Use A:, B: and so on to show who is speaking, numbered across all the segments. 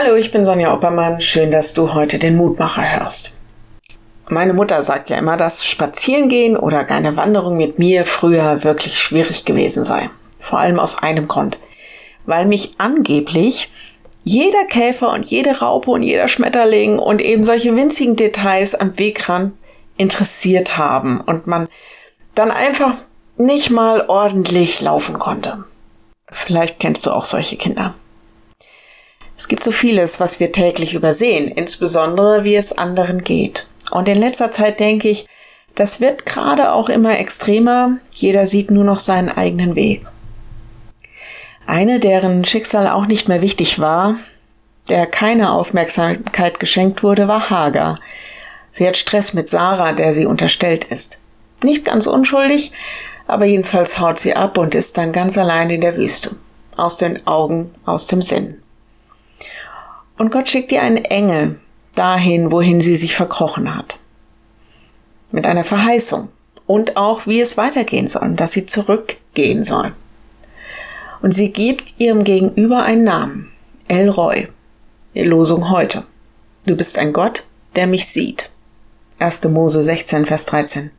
A: Hallo, ich bin Sonja Oppermann. Schön, dass du heute den Mutmacher hörst. Meine Mutter sagt ja immer, dass Spazierengehen oder eine Wanderung mit mir früher wirklich schwierig gewesen sei. Vor allem aus einem Grund. Weil mich angeblich jeder Käfer und jede Raupe und jeder Schmetterling und eben solche winzigen Details am Wegrand interessiert haben und man dann einfach nicht mal ordentlich laufen konnte. Vielleicht kennst du auch solche Kinder. Es gibt so vieles, was wir täglich übersehen, insbesondere wie es anderen geht. Und in letzter Zeit denke ich, das wird gerade auch immer extremer. Jeder sieht nur noch seinen eigenen Weg. Eine, deren Schicksal auch nicht mehr wichtig war, der keine Aufmerksamkeit geschenkt wurde, war Hagar. Sie hat Stress mit Sarah, der sie unterstellt ist. Nicht ganz unschuldig, aber jedenfalls haut sie ab und ist dann ganz allein in der Wüste. Aus den Augen, aus dem Sinn. Und Gott schickt ihr einen Engel dahin, wohin sie sich verkrochen hat. Mit einer Verheißung und auch, wie es weitergehen soll, dass sie zurückgehen soll. Und sie gibt ihrem Gegenüber einen Namen, El Roy, die Losung heute. Du bist ein Gott, der mich sieht. 1. Mose 16, Vers 13.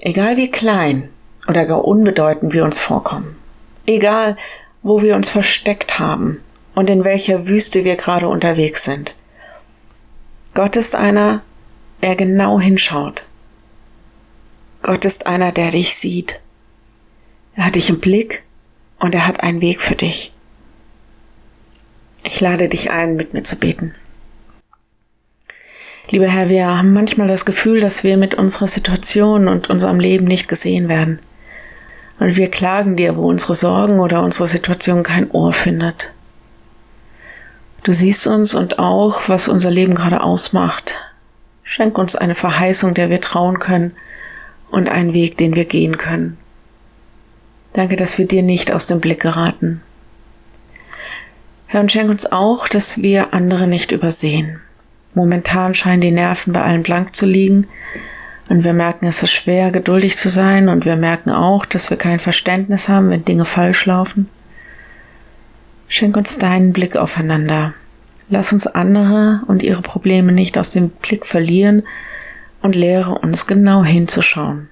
A: Egal wie klein oder gar unbedeutend wir uns vorkommen, egal wo wir uns versteckt haben und in welcher Wüste wir gerade unterwegs sind. Gott ist einer, der genau hinschaut. Gott ist einer, der dich sieht. Er hat dich im Blick und er hat einen Weg für dich. Ich lade dich ein, mit mir zu beten. Lieber Herr, wir haben manchmal das Gefühl, dass wir mit unserer Situation und unserem Leben nicht gesehen werden. Und wir klagen dir, wo unsere Sorgen oder unsere Situation kein Ohr findet. Du siehst uns und auch, was unser Leben gerade ausmacht. Schenk uns eine Verheißung, der wir trauen können und einen Weg, den wir gehen können. Danke, dass wir dir nicht aus dem Blick geraten. Herr, und schenk uns auch, dass wir andere nicht übersehen. Momentan scheinen die Nerven bei allen blank zu liegen und wir merken, es ist schwer, geduldig zu sein und wir merken auch, dass wir kein Verständnis haben, wenn Dinge falsch laufen. Schenk uns deinen Blick aufeinander. Lass uns andere und ihre Probleme nicht aus dem Blick verlieren und lehre uns genau hinzuschauen.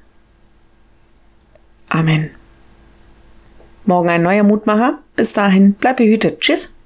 A: Amen. Morgen ein neuer Mutmacher. Bis dahin, bleib behütet. Tschüss.